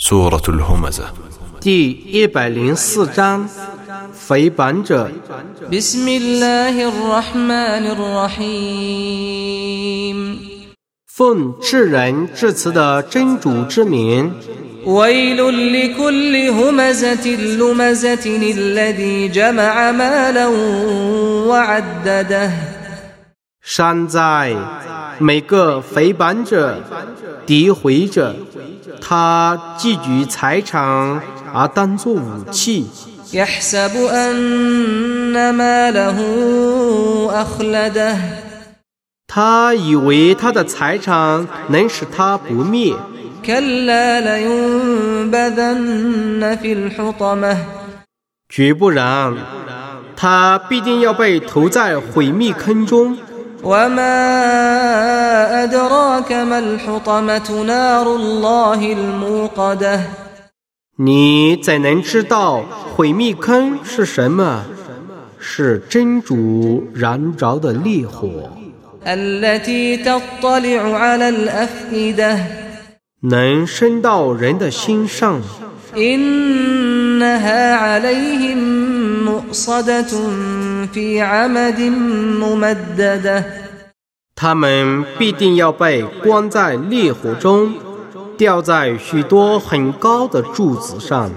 سورة الهمزة 第一百零四章，诽谤者。 بسم الله الرحمن الرحيم 奉至仁至慈的真主之名， ويل لكل همزة لمزة الذي جمع مالا وعدده 善哉，每个诽谤者、诋毁者，他寄居财产而当做武器。他以为他的财产能使他不灭，绝不然他必定要被投在毁灭坑中。وما أدراك ما الحطمة نار الله الموقدة 你怎能知道毁灭坑是什么？是真主燃着的烈火， التي تطلع على الأفئدة 能升到人的心上。 إنها عليهم مؤصدة في عمد ممددة 他们必定要被关在烈火中，吊在许多很高的柱子上。